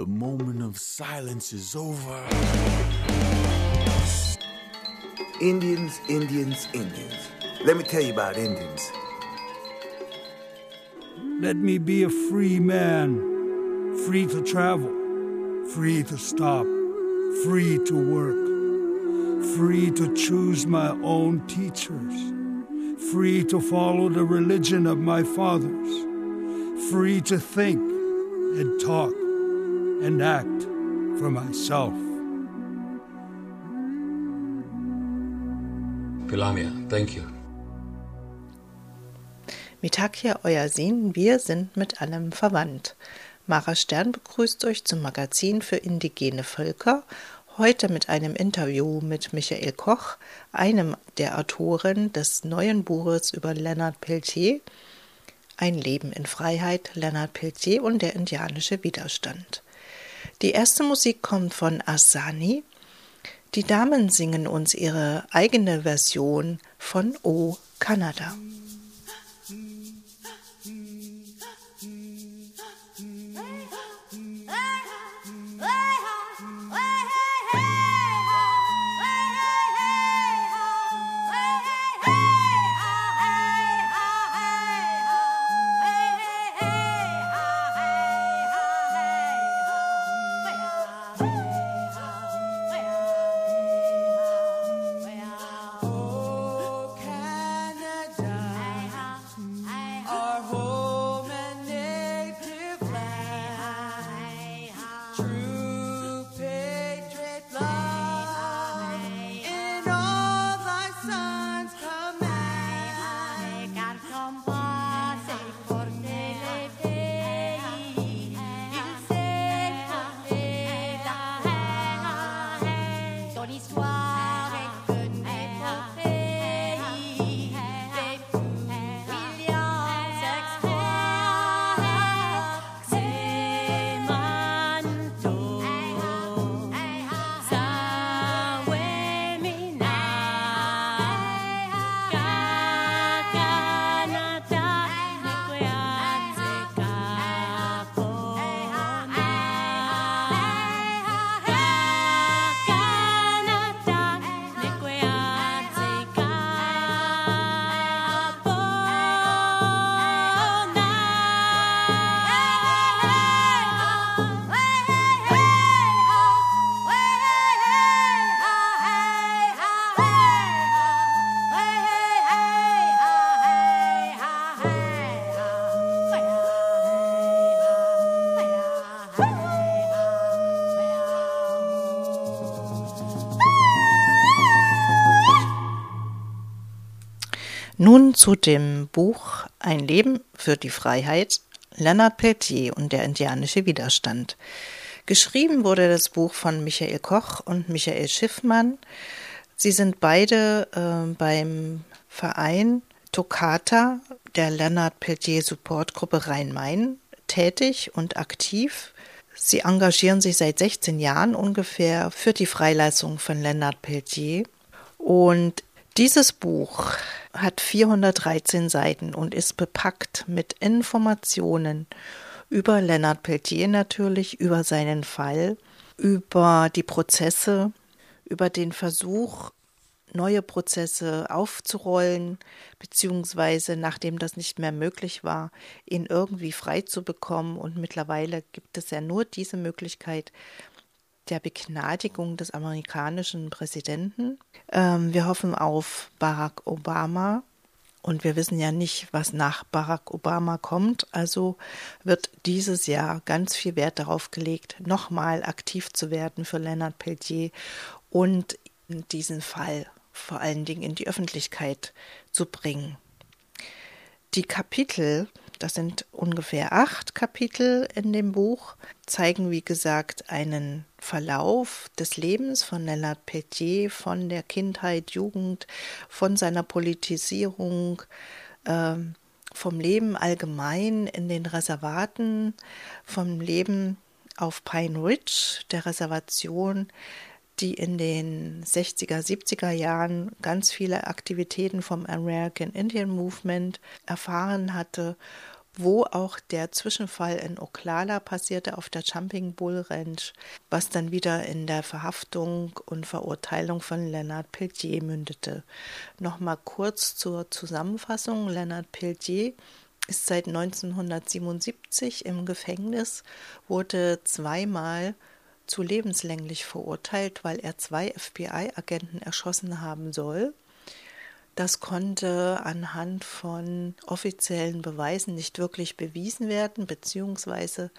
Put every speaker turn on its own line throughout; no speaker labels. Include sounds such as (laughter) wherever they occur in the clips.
The moment of silence is over.
Indians, Indians, Indians. Let me tell you about Indians.
Let me be a free man, free to travel, free to stop, free to work, free to choose my own teachers, free to follow the religion of my fathers, free to think and talk and act for myself.
Pilamia, thank you.
Mitakia, euer Sin, wir sind mit allem verwandt. Mara Stern begrüßt euch zum Magazin für indigene Völker, heute mit einem Interview mit Michael Koch, einem der Autoren des neuen Buches über Leonard Peltier, Ein Leben in Freiheit, Leonard Peltier und der indianische Widerstand. Die erste Musik kommt von Asani. Die Damen singen uns ihre eigene Version von O Kanada. Nun zu dem Buch Ein Leben für die Freiheit, Leonard Peltier und der indianische Widerstand. Geschrieben wurde das Buch von Michael Koch und Michael Schiffmann. Sie sind beide äh, beim Verein Toccata der Leonard Peltier Supportgruppe Rhein-Main tätig und aktiv. Sie engagieren sich seit 16 Jahren ungefähr für die Freilassung von Leonard Peltier. Und dieses Buch hat 413 Seiten und ist bepackt mit Informationen über Leonard Peltier natürlich, über seinen Fall, über die Prozesse, über den Versuch, neue Prozesse aufzurollen, beziehungsweise nachdem das nicht mehr möglich war, ihn irgendwie frei zu bekommen. Und mittlerweile gibt es ja nur diese Möglichkeit, der Begnadigung des amerikanischen Präsidenten. Ähm, wir hoffen auf Barack Obama. Und wir wissen ja nicht, was nach Barack Obama kommt. Also wird dieses Jahr ganz viel Wert darauf gelegt, nochmal aktiv zu werden für Leonard Peltier und diesen Fall vor allen Dingen in die Öffentlichkeit zu bringen. Die Kapitel das sind ungefähr acht Kapitel in dem Buch, zeigen, wie gesagt, einen Verlauf des Lebens von Leonard Peltier, von der Kindheit, Jugend, von seiner Politisierung, äh, vom Leben allgemein in den Reservaten, vom Leben auf Pine Ridge, der Reservation, die in den 60er, 70er Jahren ganz viele Aktivitäten vom American Indian Movement erfahren hatte wo auch der Zwischenfall in Oklala passierte auf der Jumping Bull Ranch, was dann wieder in der Verhaftung und Verurteilung von Leonard Peltier mündete. Nochmal kurz zur Zusammenfassung. Leonard Peltier ist seit 1977 im Gefängnis, wurde zweimal zu lebenslänglich verurteilt, weil er zwei FBI-Agenten erschossen haben soll. Das konnte anhand von offiziellen Beweisen nicht wirklich bewiesen werden, beziehungsweise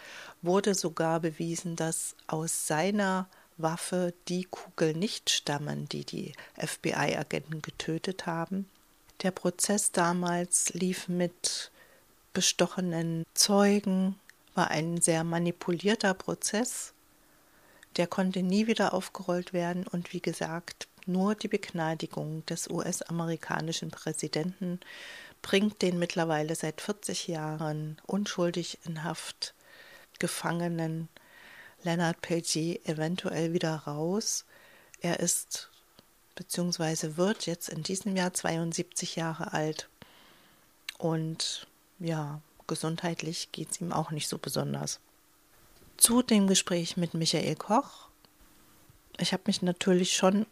wurde sogar bewiesen, dass aus seiner Waffe die Kugeln nicht stammen, die die FBI-Agenten getötet haben. Der Prozess damals lief mit bestochenen Zeugen, war ein sehr manipulierter Prozess. Der konnte nie wieder aufgerollt werden und wie gesagt, nur die Begnadigung des US-amerikanischen Präsidenten bringt den mittlerweile seit 40 Jahren unschuldig in Haft gefangenen Leonard Peltier eventuell wieder raus. Er ist bzw. wird jetzt in diesem Jahr 72 Jahre alt und ja, gesundheitlich geht es ihm auch nicht so besonders. Zu dem Gespräch mit Michael Koch. Ich habe mich natürlich schon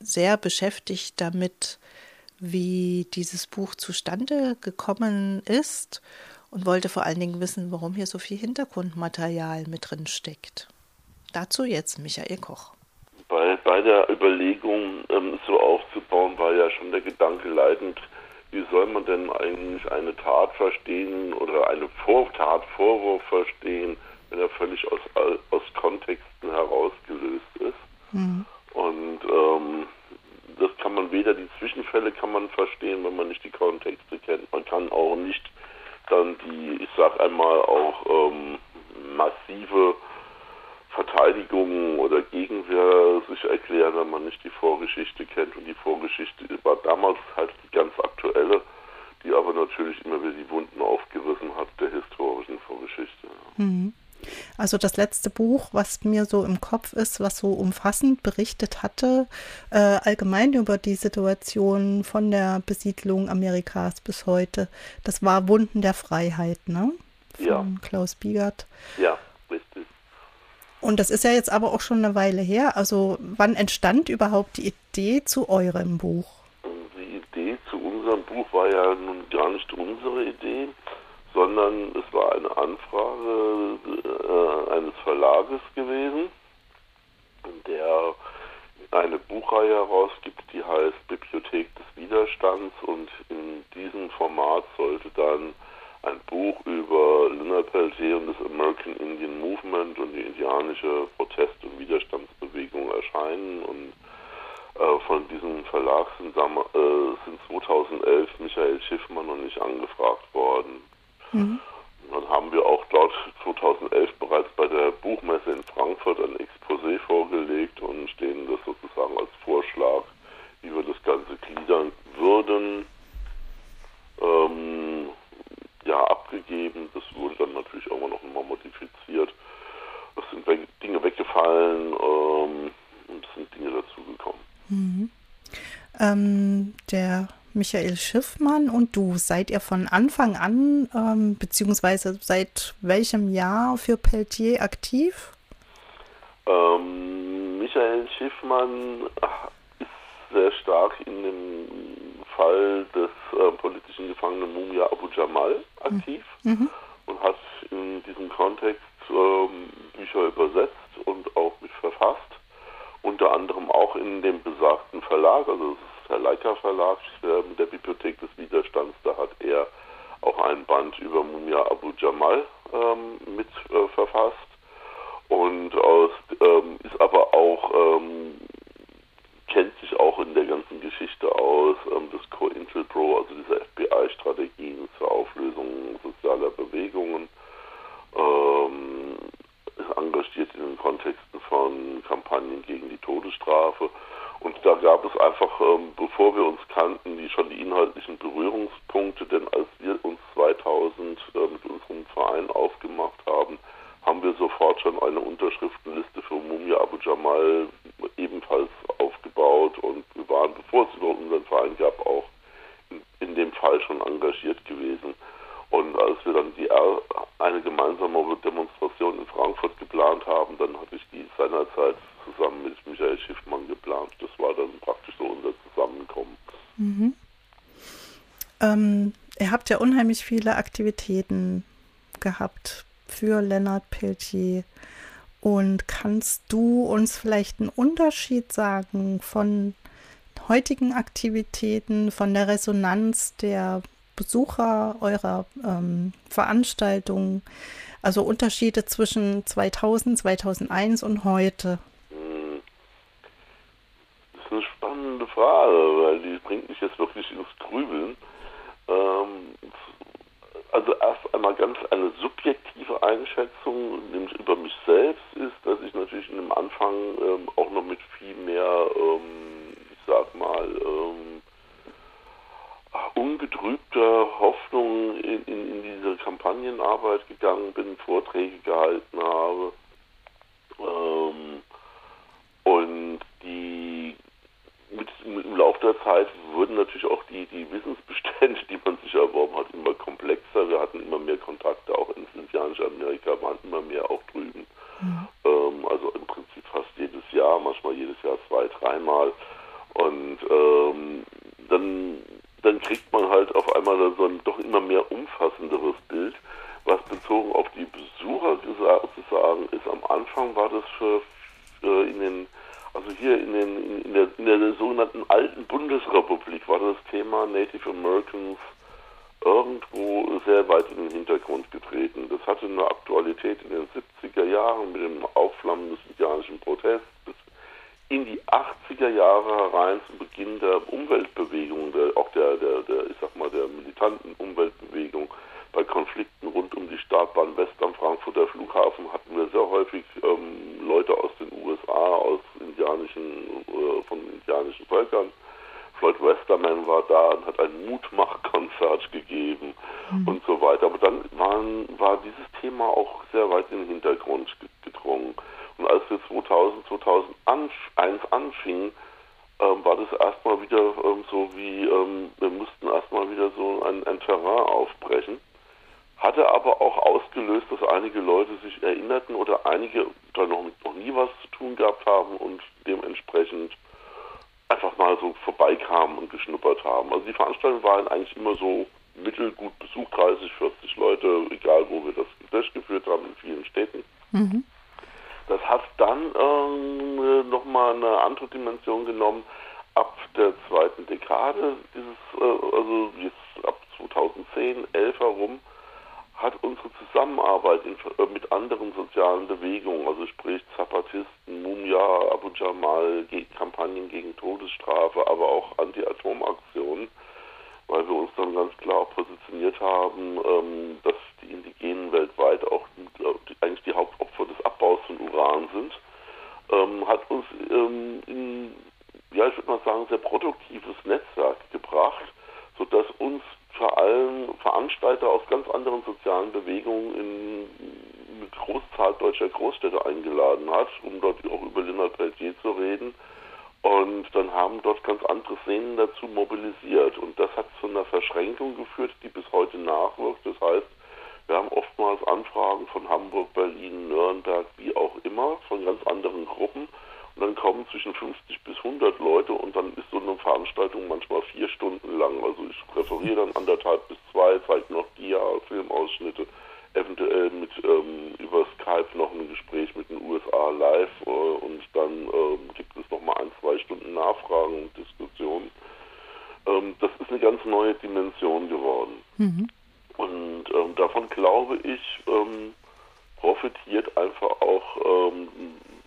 sehr beschäftigt damit, wie dieses Buch zustande gekommen ist und wollte vor allen Dingen wissen, warum hier so viel Hintergrundmaterial mit drin steckt. Dazu jetzt Michael Koch.
Bei, bei der Überlegung, ähm, so aufzubauen, war ja schon der Gedanke leitend, wie soll man denn eigentlich eine Tat verstehen oder eine Vor Tatvorwurf verstehen, wenn er völlig aus, aus Kontexten herausgelöst ist. Mhm. Und ähm, das kann man weder die Zwischenfälle kann man verstehen, wenn man nicht die Kontexte kennt. Man kann auch nicht dann die, ich sag einmal auch ähm, massive Verteidigung oder Gegenwehr sich erklären, wenn man nicht die Vorgeschichte kennt. Und die Vorgeschichte war damals halt die ganz aktuelle, die aber natürlich immer wieder die Wunden aufgerissen hat der historischen Vorgeschichte.
Mhm. Also das letzte Buch, was mir so im Kopf ist, was so umfassend berichtet hatte, äh, allgemein über die Situation von der Besiedlung Amerikas bis heute, das war Wunden der Freiheit, ne? Von
ja.
Klaus Biegert.
Ja, richtig.
Und das ist ja jetzt aber auch schon eine Weile her. Also wann entstand überhaupt die Idee zu eurem Buch?
Die Idee zu unserem Buch war ja nun gar nicht unsere Idee sondern es war eine Anfrage äh, eines Verlages gewesen, der eine Buchreihe herausgibt, die heißt Bibliothek des Widerstands und in diesem Format sollte dann ein Buch über Leonard Peltier und das American Indian Movement und die indianische Protest- und Widerstandsbewegung erscheinen und äh, von diesem Verlag sind, äh, sind 2011 Michael Schiffmann und ich angefragt worden. Mhm. Dann haben wir auch dort 2011 bereits bei der Buchmesse in Frankfurt ein Exposé vorgelegt und stehen das sozusagen als Vorschlag, wie wir das Ganze gliedern würden, ähm, ja, abgegeben. Das wurde dann natürlich irgendwann noch mal modifiziert. Es sind Dinge weggefallen ähm, und es sind Dinge dazugekommen.
Mhm. Ähm, der Michael Schiffmann und du, seid ihr von Anfang an, ähm, beziehungsweise seit welchem Jahr für Peltier aktiv?
Ähm, Michael Schiffmann ist sehr stark in dem Fall des äh, politischen Gefangenen Mumia Abu Jamal aktiv mhm. und hat in diesem Kontext ähm, Bücher übersetzt und auch mit verfasst. Unter anderem auch in dem besagten Verlag, also es der Leica Verlag äh, der Bibliothek des Widerstands, da hat er auch ein Band über Mumia Abu Jamal ähm, mit äh, verfasst. Und aus, ähm, ist aber auch ähm, kennt sich auch in der ganzen Geschichte aus ähm, des Co-Intel-Pro, also
soldini unheimlich viele Aktivitäten gehabt für Lennart Peltier. Und kannst du uns vielleicht einen Unterschied sagen von heutigen Aktivitäten, von der Resonanz der Besucher eurer ähm, Veranstaltungen, also Unterschiede zwischen 2000, 2001 und heute?
Hm. Das ist eine spannende Frage, weil die bringt mich jetzt wirklich ins Grübeln. Ähm, also erst einmal ganz eine subjektive Einschätzung, nämlich über mich selbst, ist, dass ich natürlich in dem Anfang ähm, auch noch mit viel mehr, ähm, ich sag mal, ähm, ungetrübter Hoffnung in, in, in, diese Kampagnenarbeit gegangen bin, Vorträge gehalten habe. Ähm, und die mit, der Zeit wurden natürlich auch die, die Wissensbestände, die man sich erworben hat, immer komplexer. Wir hatten immer mehr Kontakte auch ins indianische Amerika, waren immer mehr auch drüben. Mhm. Ähm, also im Prinzip fast jedes Jahr, manchmal jedes Jahr zwei, dreimal. Und ähm, dann, dann kriegt man halt auf einmal so ein doch immer mehr umfassenderes Bild. Was bezogen auf die Besucher zu sagen ist, am Anfang war das für, für in den also hier in, den, in, der, in der sogenannten alten Bundesrepublik war das Thema Native Americans irgendwo sehr weit in den Hintergrund getreten. Das hatte eine Aktualität in den 70er Jahren mit dem Aufflammen des indianischen Protests bis in die 80er Jahre herein zum Beginn der Umweltbewegung, der, auch der, der, der, ich sag mal, der militanten Umweltbewegung bei Konflikten rund um die Startbahn West am Frankfurter Flughafen hatten wir sehr häufig ähm, Leute aus den USA, aus indianischen, äh, von indianischen Völkern. Floyd Westerman war da und hat ein Mutmachkonzert gegeben mhm. und so weiter. Aber dann waren, war dieses Thema auch sehr weit in den Hintergrund gedrungen. Und als wir 2000, 2001 anfingen, ähm, war das erstmal wieder ähm, so wie, ähm, wir mussten erstmal wieder so ein, ein Terrain aufbrechen hatte aber auch ausgelöst, dass einige Leute sich erinnerten oder einige da noch, noch nie was zu tun gehabt haben und dementsprechend einfach mal so vorbeikamen und geschnuppert haben. Also die Veranstaltungen waren eigentlich immer so mittelgut besucht, 30, 40 Leute, egal wo wir das durchgeführt haben, in vielen Städten. Mhm. Das hat dann ähm, nochmal eine andere Dimension genommen ab der zweiten Dekade, dieses, äh, also jetzt ab 2010, 11 herum, hat unsere Zusammenarbeit in, äh, mit anderen sozialen Bewegungen, also sprich Zapatisten, Mumia, Abu Jamal, Kampagnen gegen Todesstrafe, aber auch Anti-Atom-Aktionen, weil wir uns dann ganz klar positioniert haben, ähm, dass die Indigenen weltweit auch die, eigentlich die Hauptopfer des Abbaus von Uran sind, ähm, hat uns ähm, in, ja, ich würde mal sagen, sehr produktives Netzwerk gebracht, sodass uns vor allem Veranstalter aus ganz anderen sozialen Bewegungen in eine Großzahl deutscher Großstädte eingeladen hat, um dort auch über Lennart Peltier zu reden. Und dann haben dort ganz andere Szenen dazu mobilisiert. Und das hat zu einer Verschränkung geführt, die bis heute nachwirkt. Das heißt, wir haben oftmals Anfragen von Hamburg, Berlin, Nürnberg, wie auch immer, von ganz anderen Gruppen. Und dann kommen zwischen 50 bis 100 Leute und dann ist so eine Veranstaltung manchmal vier Stunden lang. Also ich referiere dann anderthalb bis zwei, zeige noch Dia, Filmausschnitte, eventuell mit ähm, über Skype noch ein Gespräch mit den USA live äh, und dann ähm, gibt es nochmal ein, zwei Nachfragen und Diskussionen. Ähm, das ist eine ganz neue Dimension geworden. Mhm. Und ähm, davon glaube ich, ähm, profitiert einfach auch ähm,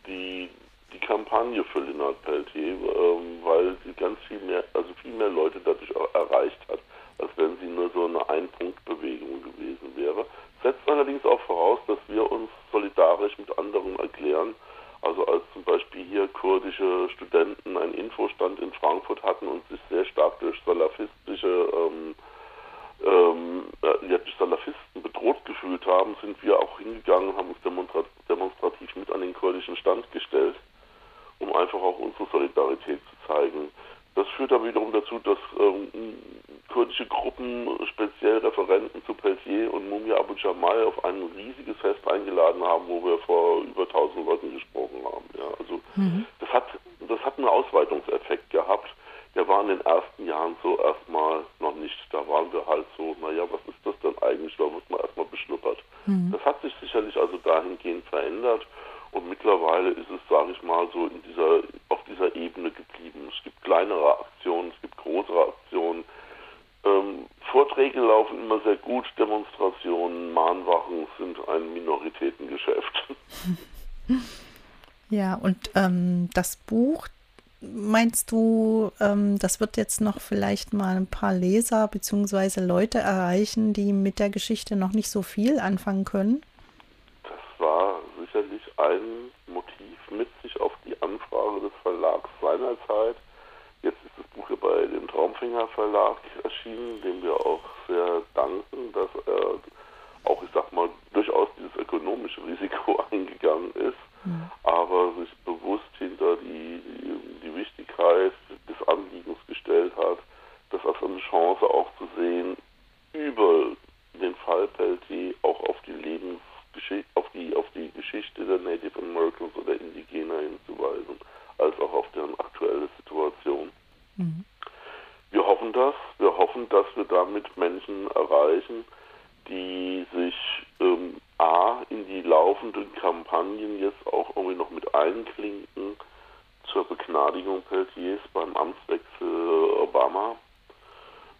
die die Kampagne für Lennart Peltier, ähm, weil sie ganz viel mehr, also viel mehr Leute dadurch erreicht hat, als wenn sie nur so eine Ein-Punkt-Bewegung gewesen wäre. Setzt allerdings auch voraus, dass wir uns solidarisch mit anderen erklären. Also als zum Beispiel hier kurdische Studenten einen Infostand in Frankfurt hatten und sich sehr stark durch salafistische ähm, ähm, ja, durch Salafisten bedroht gefühlt haben, sind wir auch hingegangen und haben uns demonstrativ mit an den kurdischen Stand gestellt um einfach auch unsere Solidarität zu zeigen. Das führt dann wiederum dazu, dass ähm, kurdische Gruppen speziell Referenten zu Peltier und Mumia Abu Jamal auf ein riesiges Fest eingeladen haben, wo wir vor über 1000 Leuten gesprochen haben. Ja, also mhm. das hat das hat einen Ausweitungseffekt gehabt. Der war in den ersten Jahren so erstmal noch nicht. Da waren wir halt so, naja, was ist das denn eigentlich? Da wird man erstmal beschnuppert. Mhm. Das hat sich sicherlich also dahingehend verändert. Und mittlerweile ist es, sage ich mal, so in dieser, auf dieser Ebene geblieben. Es gibt kleinere Aktionen, es gibt größere Aktionen. Ähm, Vorträge laufen immer sehr gut, Demonstrationen, Mahnwachen sind ein Minoritätengeschäft. (laughs)
Ja, und ähm, das Buch, meinst du, ähm, das wird jetzt noch vielleicht mal ein paar Leser bzw. Leute erreichen, die mit der Geschichte noch nicht so viel anfangen können?
Sicherlich ein Motiv mit sich auf die Anfrage des Verlags seinerzeit. Jetzt ist das Buch hier bei dem Traumfänger Verlag erschienen, dem wir auch sehr danken, dass er auch, ich sag mal, durchaus dieses ökonomische Risiko (laughs) eingegangen ist, mhm. aber sich bewusst hinter die, die, die Wichtigkeit des Anliegens gestellt hat, das als eine Chance auch zu sehen, über den Fall Peltier auch auf die Lebens auf die, auf die Geschichte der Native Americans oder Indigener hinzuweisen, als auch auf deren aktuelle Situation. Mhm. Wir hoffen das. Wir hoffen, dass wir damit Menschen erreichen, die sich ähm, A in die laufenden Kampagnen jetzt auch irgendwie noch mit einklinken zur Begnadigung Peltiers beim Amtswechsel Obama.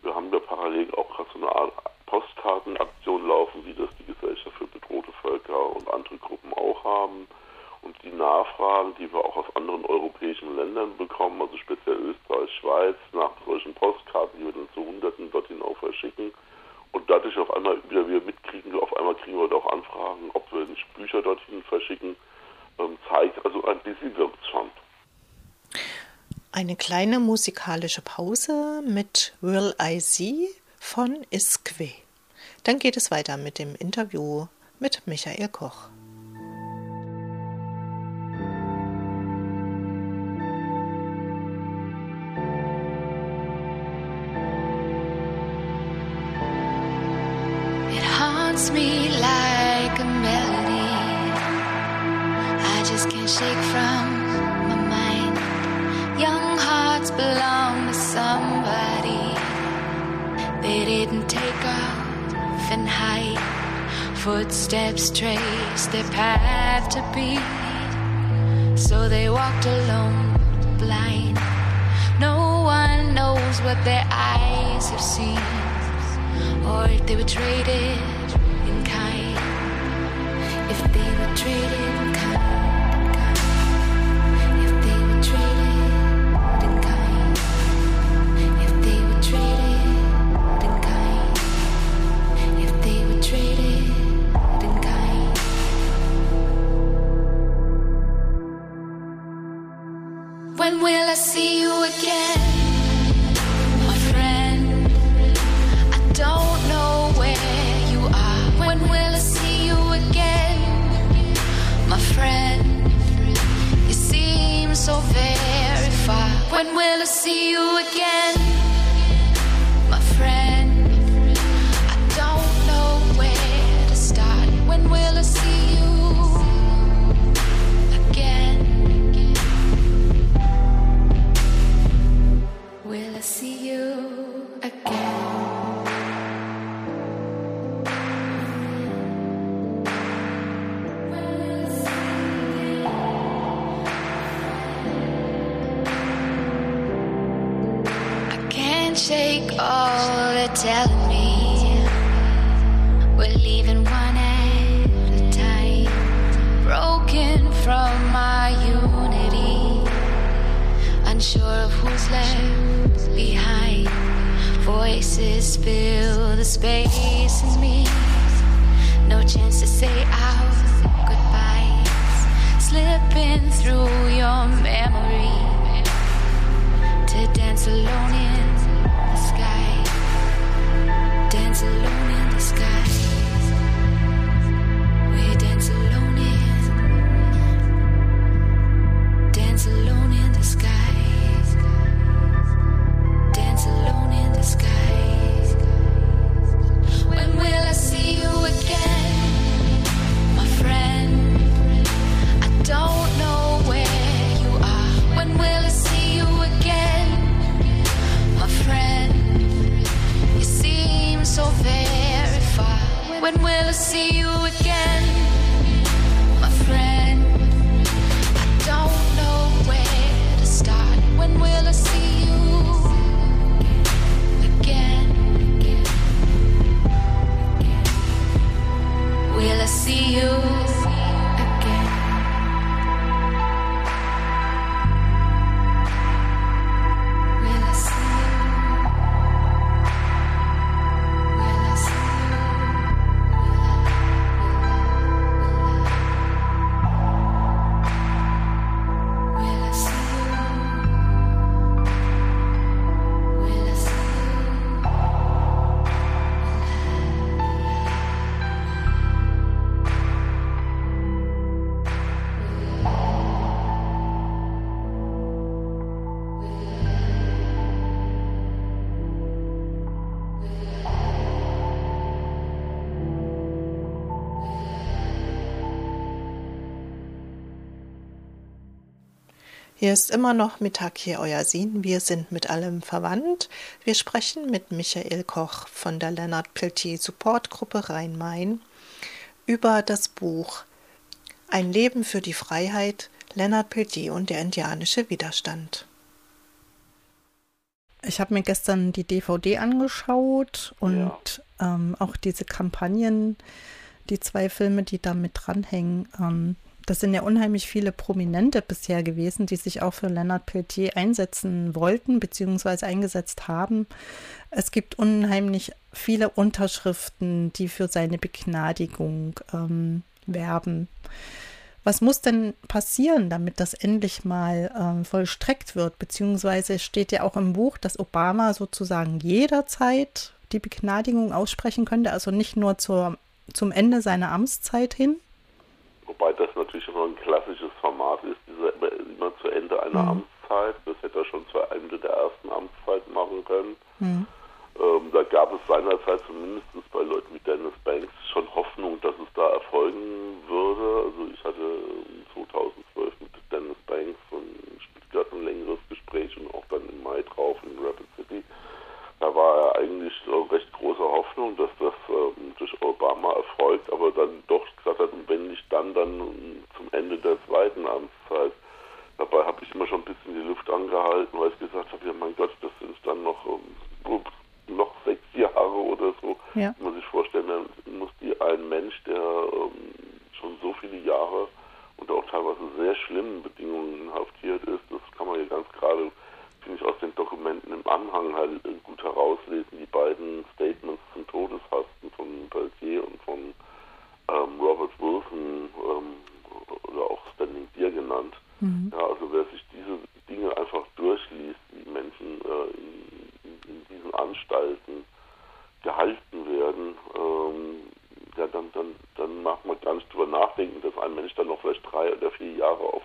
Wir haben ja parallel auch gerade so eine Art Postkartenaktion laufen, wie das die Gesellschaft für bedrohte Völker und andere Gruppen auch haben. Und die Nachfragen, die wir auch aus anderen europäischen Ländern bekommen, also speziell Österreich, Schweiz, nach solchen Postkarten, die wir dann zu Hunderten dorthin auch verschicken. Und dadurch auf einmal wieder wir mitkriegen, auf einmal kriegen wir auch Anfragen, ob wir nicht Bücher dorthin verschicken, ähm, zeigt, also ein bisschen wirkt schon.
Eine kleine musikalische Pause mit Will I See von Isque. Dann geht es weiter mit dem Interview mit Michael Koch.
Footsteps trace their path to beat. So they walked alone, blind. No one knows what their eyes have seen, or if they were traded in kind. If they were traded When will I see you again, my friend? I don't know where you are. When will I see you again, my friend? You seem so very far. When will I see you
Hier ist immer noch Mittag hier euer Sinn. Wir sind mit allem verwandt. Wir sprechen mit Michael Koch von der Leonard Peltier Supportgruppe Rhein-Main über das Buch Ein Leben für die Freiheit, Leonard Peltier und der indianische Widerstand. Ich habe mir gestern die DVD angeschaut und ja. ähm, auch diese Kampagnen, die zwei Filme, die da mit dranhängen. Ähm, das sind ja unheimlich viele Prominente bisher gewesen, die sich auch für Leonard Peltier einsetzen wollten bzw. eingesetzt haben. Es gibt unheimlich viele Unterschriften, die für seine Begnadigung ähm, werben. Was muss denn passieren, damit das endlich mal ähm, vollstreckt wird? Beziehungsweise steht ja auch im Buch, dass Obama sozusagen jederzeit die Begnadigung aussprechen könnte, also nicht nur zur, zum Ende seiner Amtszeit hin,
Wobei das natürlich immer ein klassisches Format ist, diese, immer zu Ende einer mhm. Amtszeit. Das hätte er schon zu Ende der ersten Amtszeit machen können. Mhm. Ähm, da gab es seinerzeit zumindest bei Leuten wie Dennis Banks schon Hoffnung, dass es da erfolgen würde. Also ich hatte 2012 mit Dennis Banks von Stuttgart ein längeres Gespräch und auch dann im Mai drauf in Rapid City. Da war er eigentlich recht großer Hoffnung, dass das ähm, durch Obama erfolgt, aber dann doch gesagt hat, wenn nicht dann, dann zum Ende der zweiten Amtszeit. Dabei habe ich immer schon ein bisschen die Luft angehalten, weil ich gesagt habe, ja mein Gott, das sind dann noch, ähm, noch sechs Jahre oder so. Ja. Man sich vorstellen, dann muss die ein Mensch, der ähm, schon so viele Jahre unter auch teilweise sehr schlimmen Bedingungen inhaftiert ist, das kann man hier ganz gerade finde ich aus den Dokumenten im Anhang halt gut herauslesen, die beiden Statements zum Todeshasten von Peltier und von ähm, Robert Wilson ähm, oder auch Standing Deer genannt. Mhm. Ja, also wer sich diese Dinge einfach durchliest, wie Menschen äh, in, in, diesen Anstalten gehalten werden, ähm, ja, dann, dann, dann macht man gar nicht drüber nachdenken, dass ein Mensch dann noch vielleicht drei oder vier Jahre auf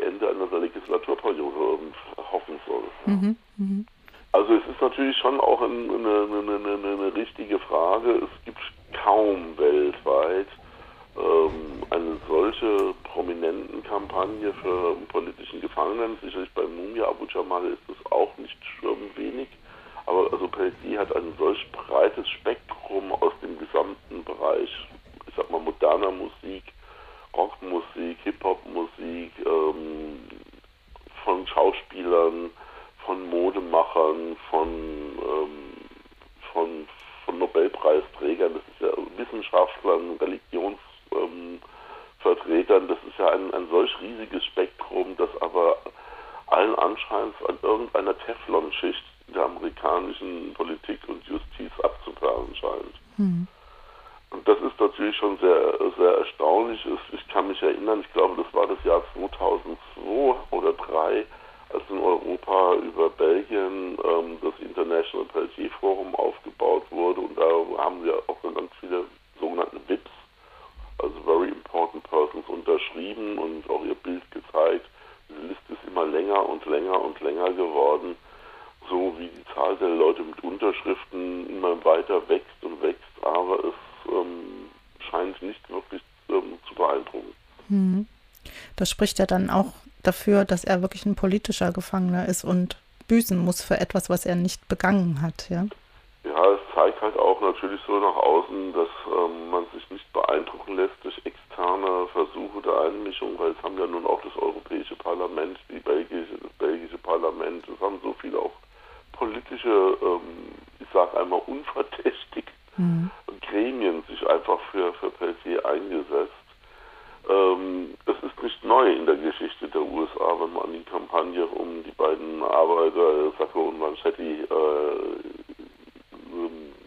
Ende einer Legislaturperiode hoffen soll. Mhm, mh. Also es ist natürlich schon auch eine, eine, eine, eine richtige Frage. Es gibt kaum weltweit ähm, eine solche prominenten Kampagne für politischen Gefangenen. Sicherlich bei Mumia Abu Jamal ist es auch nicht wenig. Aber also Peltier hat ein solch breites Spektrum aus dem gesamten Bereich, ich sag mal moderner Musik, Rockmusik, Hip-Hop-Musik, ähm, von Schauspielern, von Modemachern, von, ähm, von, von Nobelpreisträgern, das ist ja Wissenschaftlern, Religionsvertretern, ähm, das ist ja ein, ein solch riesiges Spektrum, das aber allen Anscheins an irgendeiner Teflonschicht der amerikanischen Politik und Justiz abzuperlen scheint. Hm. Und das ist natürlich schon sehr, sehr erstaunlich. Ich kann mich erinnern, ich glaube, das war das Jahr 2002 oder 2003, als in Europa über Belgien ähm, das International Peltier Forum aufgebaut wurde. Und da haben wir auch ganz viele sogenannte VIPs, also Very Important Persons, unterschrieben und auch ihr Bild gezeigt. Diese Liste ist immer länger und länger und länger geworden, so wie die Zahl der Leute mit Unterschriften immer weiter wächst und wächst, aber es ähm, scheint nicht wirklich ähm, zu beeindrucken.
Hm. Das spricht ja dann auch dafür, dass er wirklich ein politischer Gefangener ist und büßen muss für etwas, was er nicht begangen hat, ja?
Ja, es zeigt halt auch natürlich so nach außen, dass ähm, man sich nicht beeindrucken lässt durch externe Versuche der Einmischung, weil es haben ja nun auch das Europäische Parlament, die belgische, das belgische Parlament, es haben so viele auch politische, ähm, ich sage einmal unverdächtig mhm. Gremien sich einfach für, für Peltier eingesetzt. Ähm, das ist nicht neu in der Geschichte der USA, wenn man an die Kampagne um die beiden Arbeiter, Sacco und Manchetti, äh,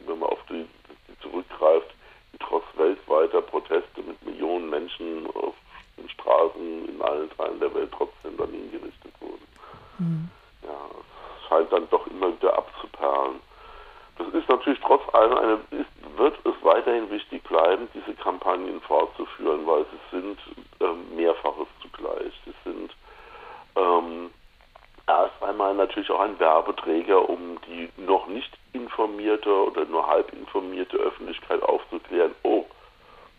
wenn man auf die, die zurückgreift, die trotz weltweiter Proteste mit Millionen Menschen auf den Straßen in allen Teilen der Welt trotzdem dann hingerichtet wurden. Mhm. Ja, es scheint dann doch immer wieder abzuperlen. Das ist natürlich trotz allem eine, ist, wird es weiterhin wichtig bleiben, diese Kampagnen fortzuführen, weil sie sind ähm, mehrfaches zugleich. Sie sind ähm, erst einmal natürlich auch ein Werbeträger, um die noch nicht informierte oder nur halb informierte Öffentlichkeit aufzuklären, oh,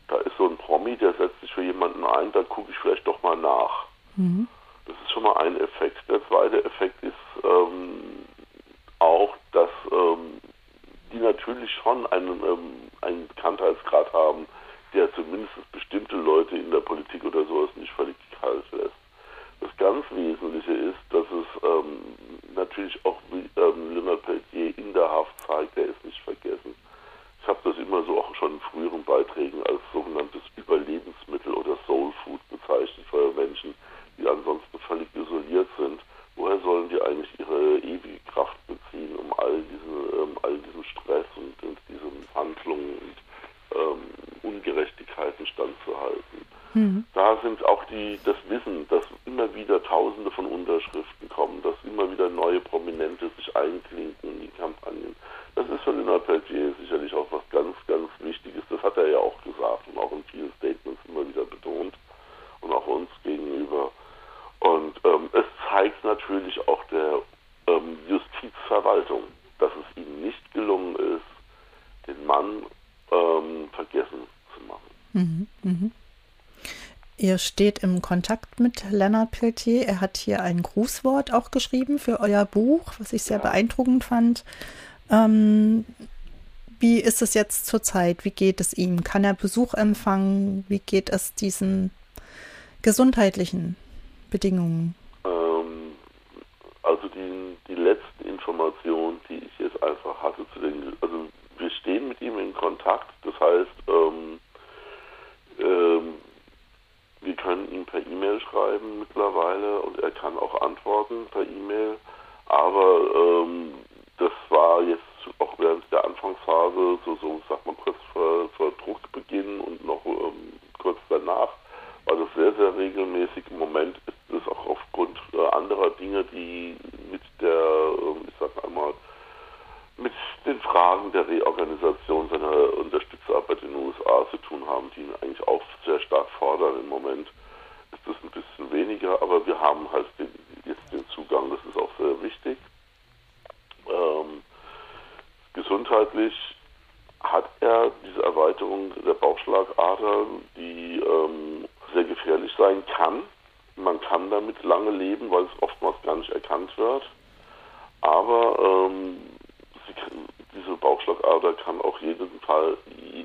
da ist so ein Promi, der setzt sich für jemanden ein, da gucke ich vielleicht doch mal nach. Mhm. Das ist schon mal ein Effekt. Der zweite Effekt ist ähm, auch, dass ähm, die natürlich schon einen, ähm, einen Bekanntheitsgrad haben, der zumindest bestimmte Leute in der Politik oder sowas nicht völlig kalt lässt. Das ganz Wesentliche ist, dass es ähm, natürlich auch ähm, Leonard Peltier in der Haft zeigt, der ist nicht vergessen. Ich habe das immer so auch schon in früheren Beiträgen als sogenanntes Überlebensmittel oder Soul Food bezeichnet für Menschen, die ansonsten völlig isoliert sind. Woher sollen die eigentlich ihre ewige Kraft beziehen, um all diesen, ähm, all diesen Stress und, und diese Misshandlungen und ähm, Ungerechtigkeiten standzuhalten? Mhm. Da sind auch die, das Wissen, dass immer wieder Tausende von Unterschriften kommen, dass immer wieder neue Prominente sich einklinken in die Kampagnen. Das ist für Leonard Peltier sicherlich auch was ganz, ganz Wichtiges. Das hat er ja auch gesagt und auch in vielen Statements immer wieder betont und auch uns gegenüber. Und ähm, es zeigt natürlich auch der ähm, Justizverwaltung, dass es ihm nicht gelungen ist, den Mann ähm, vergessen zu machen. Mhm,
mh. Ihr steht im Kontakt mit Lennart Peltier. Er hat hier ein Grußwort auch geschrieben für euer Buch, was ich sehr beeindruckend fand. Ähm, wie ist es jetzt zurzeit? Wie geht es ihm? Kann er Besuch empfangen? Wie geht es diesen gesundheitlichen Bedingungen?
Ähm, also die, die letzten Informationen, die ich jetzt einfach hatte zu den, also wir stehen mit ihm in Kontakt. Das heißt, ähm, ähm, wir können ihm per E-Mail schreiben mittlerweile und er kann auch antworten per E-Mail. Aber ähm, das war jetzt auch während Anfangsphase, so, so sagt man kurz vor, vor Druckbeginn und noch ähm, kurz danach, war das sehr, sehr regelmäßig. Im Moment ist es auch aufgrund äh, anderer Dinge, die mit der, äh, ich sag einmal, mit den Fragen der Reorganisation seiner Unterstützerarbeit in den USA zu tun haben, die ihn eigentlich auch sehr stark fordern. Im Moment ist das ein bisschen weniger, aber wir haben halt den, jetzt den Zugang, das ist auch sehr wichtig. Gesundheitlich hat er diese Erweiterung der Bauchschlagader, die ähm, sehr gefährlich sein kann. Man kann damit lange leben, weil es oftmals gar nicht erkannt wird. Aber ähm, kann, diese Bauchschlagader kann auch jeden Fall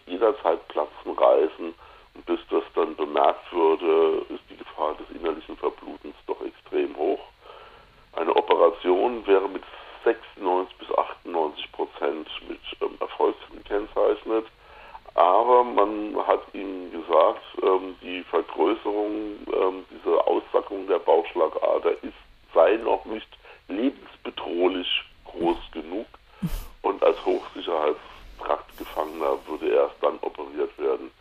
jederzeit platzen, reißen. Und bis das dann bemerkt würde, ist die Gefahr des innerlichen Verblutens doch extrem hoch. Eine Operation wäre mit 96 bis 98 Prozent mit ähm, Erfolg gekennzeichnet. Aber man hat ihm gesagt, ähm, die Vergrößerung ähm, dieser Aussackung der Bauchschlagader ist, sei noch nicht lebensbedrohlich groß genug. Und als Hochsicherheitstraktgefangener würde erst dann operiert werden,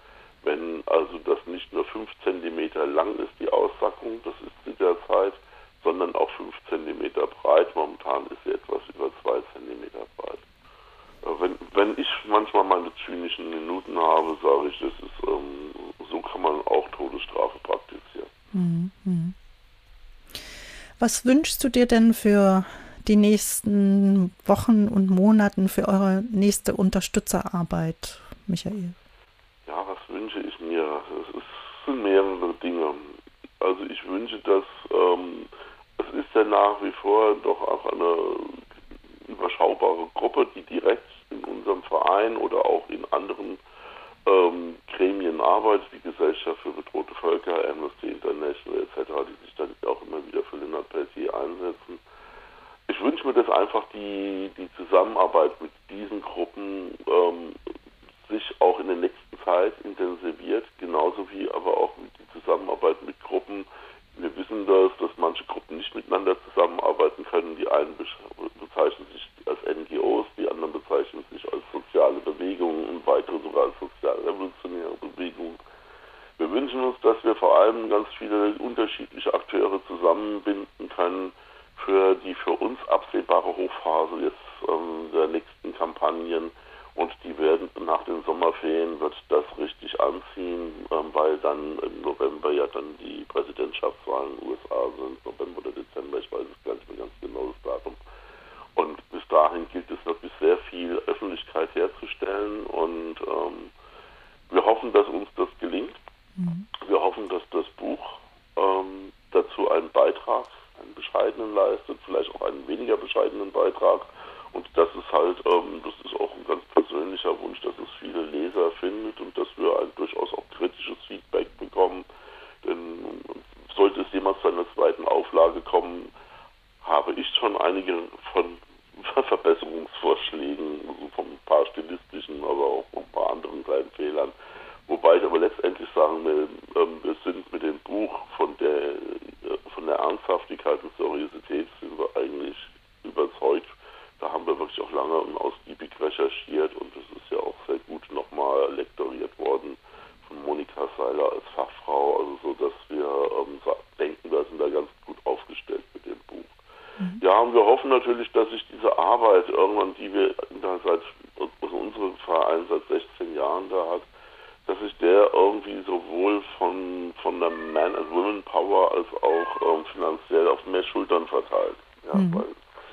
wenn also das nicht nur 5 cm lang ist, die Aussackung, das ist zu der Zeit, sondern auch 5 cm breit. Momentan ist sie etwas über 2 cm breit. Äh, wenn, wenn ich manchmal meine zynischen Minuten habe, sage ich, das ist, ähm, so kann man auch Todesstrafe praktizieren. Mhm.
Was wünschst du dir denn für die nächsten Wochen und Monaten für eure nächste Unterstützerarbeit, Michael?
Ja, was wünsche ich mir? Es sind mehrere Dinge. Also ich wünsche, dass ähm, ist ja nach wie vor doch auch eine überschaubare Gruppe, die direkt in unserem Verein oder auch in anderen ähm, Gremien arbeitet, die Gesellschaft für bedrohte Völker, Amnesty International etc., die sich dann auch immer wieder für Leonard Peltier einsetzen ich wünsche mir, dass einfach die, die Zusammenarbeit mit diesen Gruppen ähm, sich auch in der nächsten Zeit intensiviert, genauso wie aber auch die Zusammenarbeit mit Gruppen. Wir wissen das, dass manche Gruppen nicht miteinander zusammenarbeiten können. Die einen bezeichnen sich als NGOs, die anderen bezeichnen sich als soziale Bewegungen und weitere sogar als sozial-revolutionäre Bewegungen. Wir wünschen uns, dass wir vor allem ganz viele unterschiedliche Akteure zusammenbinden können, für die für uns absehbare Hochphase jetzt ähm, der nächsten Kampagnen und die werden nach den Sommerferien wird das richtig anziehen, ähm, weil dann im November ja dann die Präsidentschaftswahlen in den USA sind, November oder Dezember, ich weiß es gar nicht mehr ganz genau das Datum. Und bis dahin gilt es wirklich sehr viel Öffentlichkeit herzustellen und ähm, wir hoffen, dass uns das gelingt. Mhm. Wir hoffen, dass das Buch ähm, dazu ein einen Beitrag, einen bescheidenen leistet, vielleicht auch einen weniger bescheidenen Beitrag. Und das ist halt, ähm, das ist auch ein ganz persönlicher Wunsch, dass es viele Leser findet und dass wir ein durchaus auch kritisches Feedback bekommen. Denn sollte es jemals zu einer zweiten Auflage kommen, habe ich schon einige von (laughs) Verbesserungsvorschlägen, also von ein paar stilistischen, aber auch von ein paar anderen kleinen Fehlern. Wobei ich aber letztendlich sagen will, ähm, wir sind mit dem Buch von der der Ernsthaftigkeit und Seriosität sind wir eigentlich überzeugt. Da haben wir wirklich auch lange und ausgiebig recherchiert und es ist ja auch sehr gut nochmal lektoriert worden von Monika Seiler als Fachfrau, also so, dass wir ähm, denken, wir sind da ganz gut aufgestellt mit dem Buch. Mhm. Ja, und wir hoffen natürlich, dass sich diese Arbeit irgendwann, die wir seit also unsere Verein seit 16 Jahren da hat, dass sich der irgendwie sowohl von, von der Man- and Women Power als auch finanziell auf mehr Schultern verteilt. Ja, mhm. weil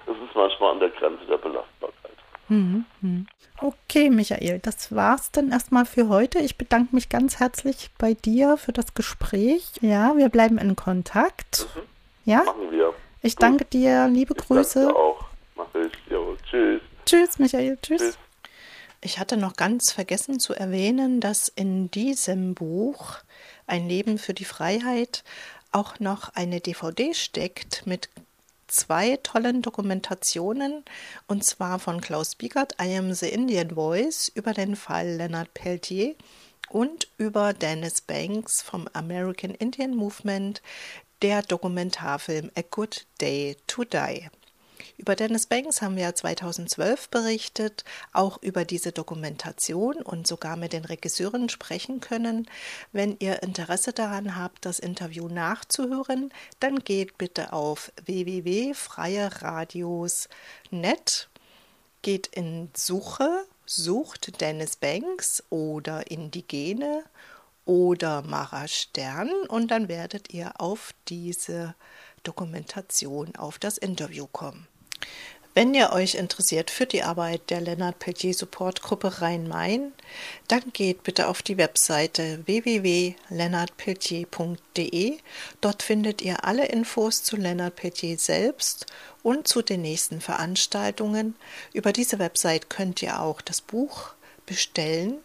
es ist manchmal an der Grenze der Belastbarkeit.
Mhm. mhm. Okay, Michael, das war's dann erstmal für heute. Ich bedanke mich ganz herzlich bei dir für das Gespräch. Ja, wir bleiben in Kontakt. Mhm. Ja?
Machen wir.
Ich Gut. danke dir, liebe
ich
Grüße.
Danke auch. Mach ich. Jo, tschüss.
Tschüss, Michael. Tschüss. tschüss. Ich hatte noch ganz vergessen zu erwähnen, dass in diesem Buch Ein Leben für die Freiheit auch noch eine DVD steckt mit zwei tollen Dokumentationen, und zwar von Klaus Biegert, I Am the Indian Voice, über den Fall Leonard Peltier und über Dennis Banks vom American Indian Movement, der Dokumentarfilm A Good Day to Die. Über Dennis Banks haben wir ja 2012 berichtet, auch über diese Dokumentation und sogar mit den Regisseuren sprechen können. Wenn ihr Interesse daran habt, das Interview nachzuhören, dann geht bitte auf www.freieradios.net, geht in Suche, sucht Dennis Banks oder Indigene oder Mara Stern und dann werdet ihr auf diese Dokumentation, auf das Interview kommen. Wenn ihr euch interessiert für die Arbeit der Lennart Peltier Support Gruppe Rhein-Main, dann geht bitte auf die Webseite www.lennartpeltier.de. Dort findet ihr alle Infos zu Lennart Peltier selbst und zu den nächsten Veranstaltungen. Über diese Website könnt ihr auch das Buch bestellen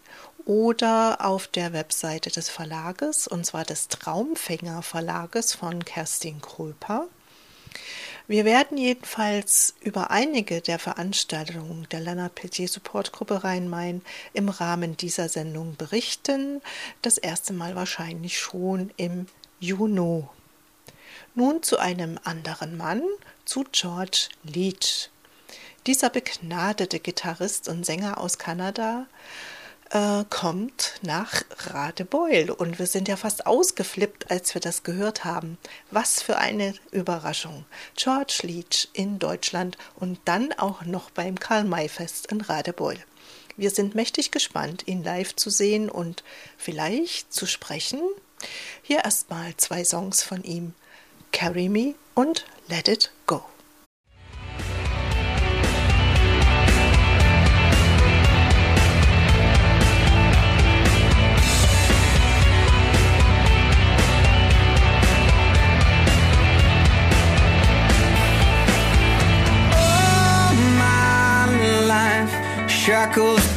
oder auf der Webseite des Verlages, und zwar des Traumfänger Verlages von Kerstin Kröper. Wir werden jedenfalls über einige der Veranstaltungen der Leonard Peltier Supportgruppe Rhein-Main im Rahmen dieser Sendung berichten. Das erste Mal wahrscheinlich schon im Juni. Nun zu einem anderen Mann, zu George Leach. Dieser begnadete Gitarrist und Sänger aus Kanada äh, kommt nach Radebeul. Und wir sind ja fast ausgeflippt, als wir das gehört haben. Was für eine Überraschung. George Leach in Deutschland und dann auch noch beim Karl-May-Fest in Radebeul. Wir sind mächtig gespannt, ihn live zu sehen und vielleicht zu sprechen. Hier erstmal zwei Songs von ihm: Carry Me und Let It shackles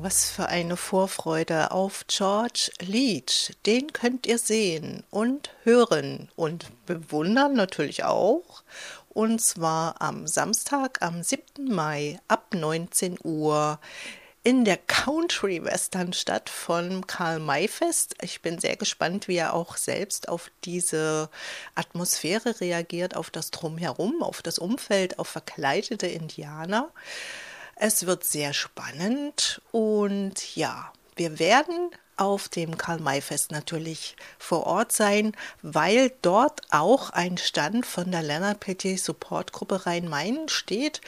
Was für eine Vorfreude auf George Leach. Den könnt ihr sehen und hören und bewundern natürlich auch. Und zwar am Samstag, am 7. Mai ab 19 Uhr in der Country Western Stadt von Karl May Fest. Ich bin sehr gespannt, wie er auch selbst auf diese Atmosphäre reagiert, auf das Drumherum, auf das Umfeld, auf verkleidete Indianer. Es wird sehr spannend und ja, wir werden auf dem Karl-May-Fest natürlich vor Ort sein, weil dort auch ein Stand von der Leonard Peltier Supportgruppe Rhein-Main steht.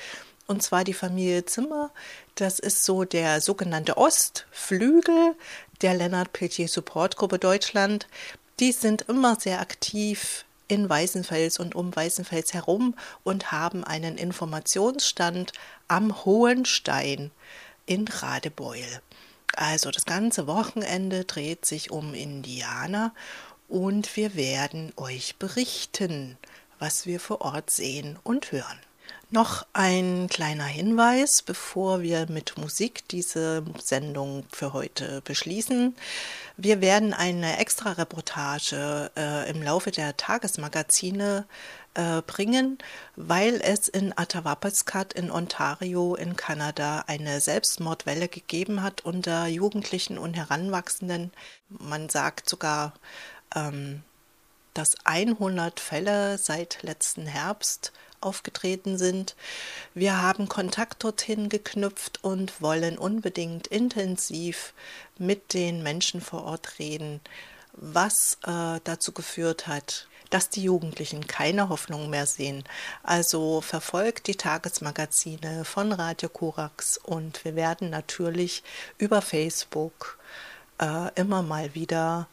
Und zwar die Familie Zimmer. Das ist so der sogenannte Ostflügel der Leonard Peltier Supportgruppe Deutschland. Die sind immer sehr aktiv in Weißenfels und um Weißenfels herum und haben einen Informationsstand am Hohen Stein in Radebeul. Also das ganze Wochenende dreht sich um Indianer und wir werden euch berichten, was wir vor Ort sehen und hören. Noch ein kleiner Hinweis, bevor wir mit Musik diese Sendung für heute beschließen. Wir werden eine Extra-Reportage äh, im Laufe der Tagesmagazine äh, bringen, weil es in Attawapiskat in Ontario in Kanada eine Selbstmordwelle gegeben hat unter Jugendlichen und Heranwachsenden. Man sagt sogar, ähm, dass 100 Fälle seit letzten Herbst aufgetreten sind. Wir haben Kontakt dorthin geknüpft und wollen unbedingt intensiv mit den Menschen vor Ort reden, was äh, dazu geführt hat, dass die Jugendlichen keine Hoffnung mehr sehen. Also verfolgt die Tagesmagazine von Radio Korax und wir werden natürlich über Facebook äh, immer mal wieder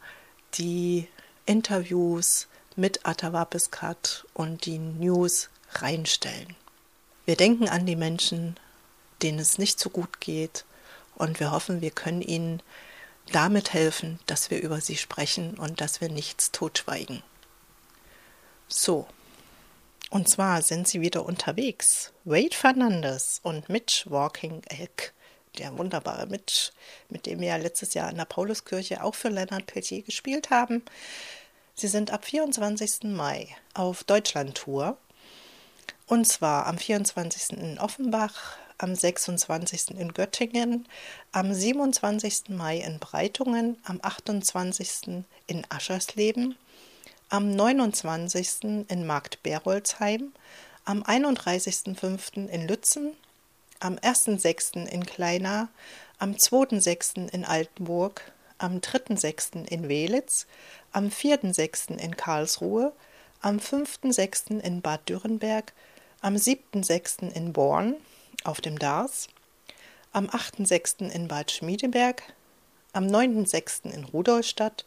die Interviews mit Atawapiskat und die News reinstellen. Wir denken an die Menschen, denen es nicht so gut geht und wir hoffen, wir können ihnen damit helfen, dass wir über sie sprechen und dass wir nichts totschweigen. So, und zwar sind sie wieder unterwegs. Wade Fernandes und Mitch Walking Elk, der wunderbare Mitch, mit dem wir ja letztes Jahr in der Pauluskirche auch für Leonard Peltier gespielt haben. Sie sind ab 24. Mai auf Deutschland-Tour und zwar am 24. in Offenbach, am 26. in Göttingen, am 27. Mai in Breitungen, am 28. in Aschersleben, am 29. in Markt Berolzheim, am 31.05. in Lützen, am 1.06. in Kleina, am 2.06. in Altenburg, am 3.06. in Welitz, am 4.06. in Karlsruhe, am 5.06. in Bad Dürrenberg, am 7.6. in Born auf dem Dars, am 8.6. in Bad Schmiedeberg, am 9.6. in Rudolstadt,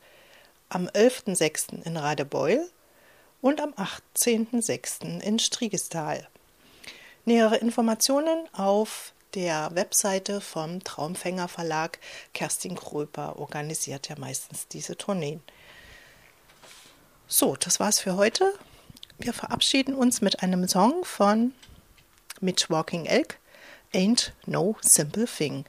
am 11.6. in Radebeul und am 18.6. in Striegestal. Nähere Informationen auf der Webseite vom Traumfänger Verlag. Kerstin Kröper organisiert ja meistens diese Tourneen. So, das war's für heute. Wir verabschieden uns mit einem Song von Mitch Walking Elk, Ain't No Simple Thing.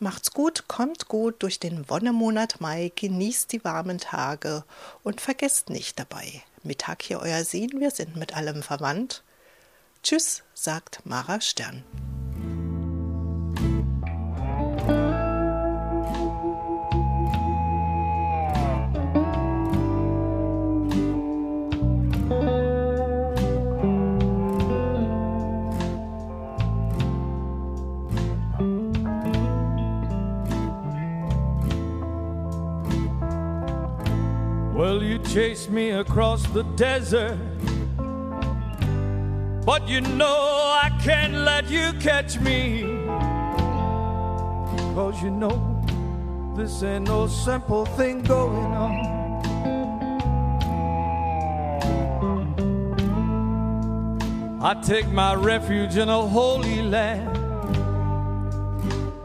Macht's gut, kommt gut durch den Wonnemonat Mai, genießt die warmen Tage und vergesst nicht dabei, Mittag hier euer Sehen, wir sind mit allem verwandt. Tschüss, sagt Mara Stern.
Chased me across the desert. But you know I can't let you catch me. Cause you know this ain't no simple thing going on. I take my refuge in a holy land.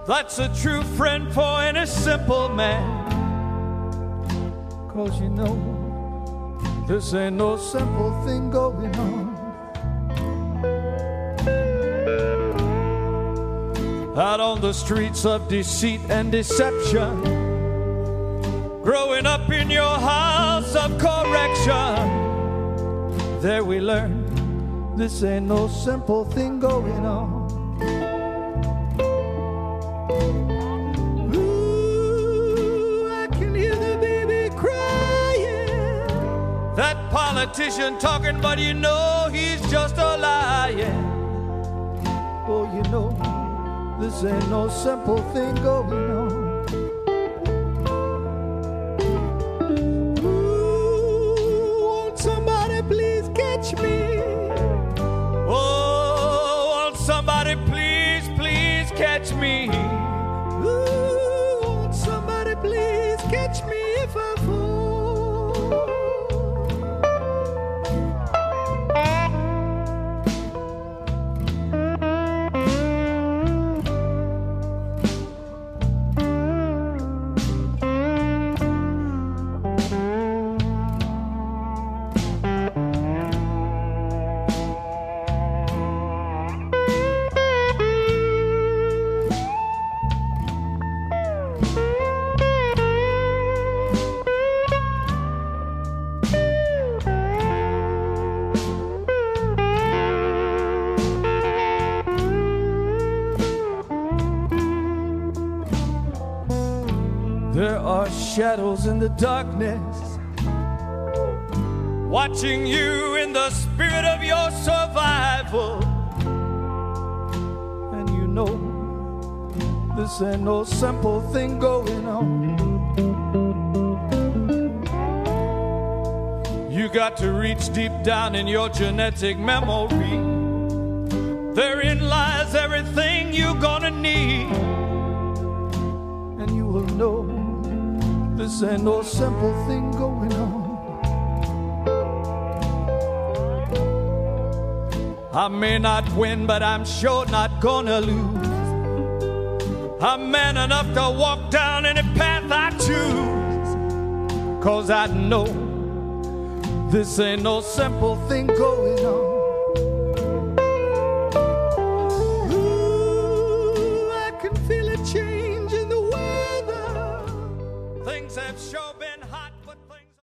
That's a true friend for any simple man. Cause you know this ain't no simple thing going on. Out on the streets of deceit and deception, growing up in your house of correction, there we learn this ain't no simple thing going on. Politician talking, but you know he's just a lying. Oh, you know, this ain't no simple thing going on. Shadows in the darkness, watching you in the spirit of your survival. And you know, this ain't no simple thing going on. You got to reach deep down in your genetic memory. Therein lies everything you're gonna need. This ain't no simple thing going on. I may not win, but I'm sure not gonna lose. I'm man enough to walk down any path I choose. Cause I know this ain't no simple thing going on.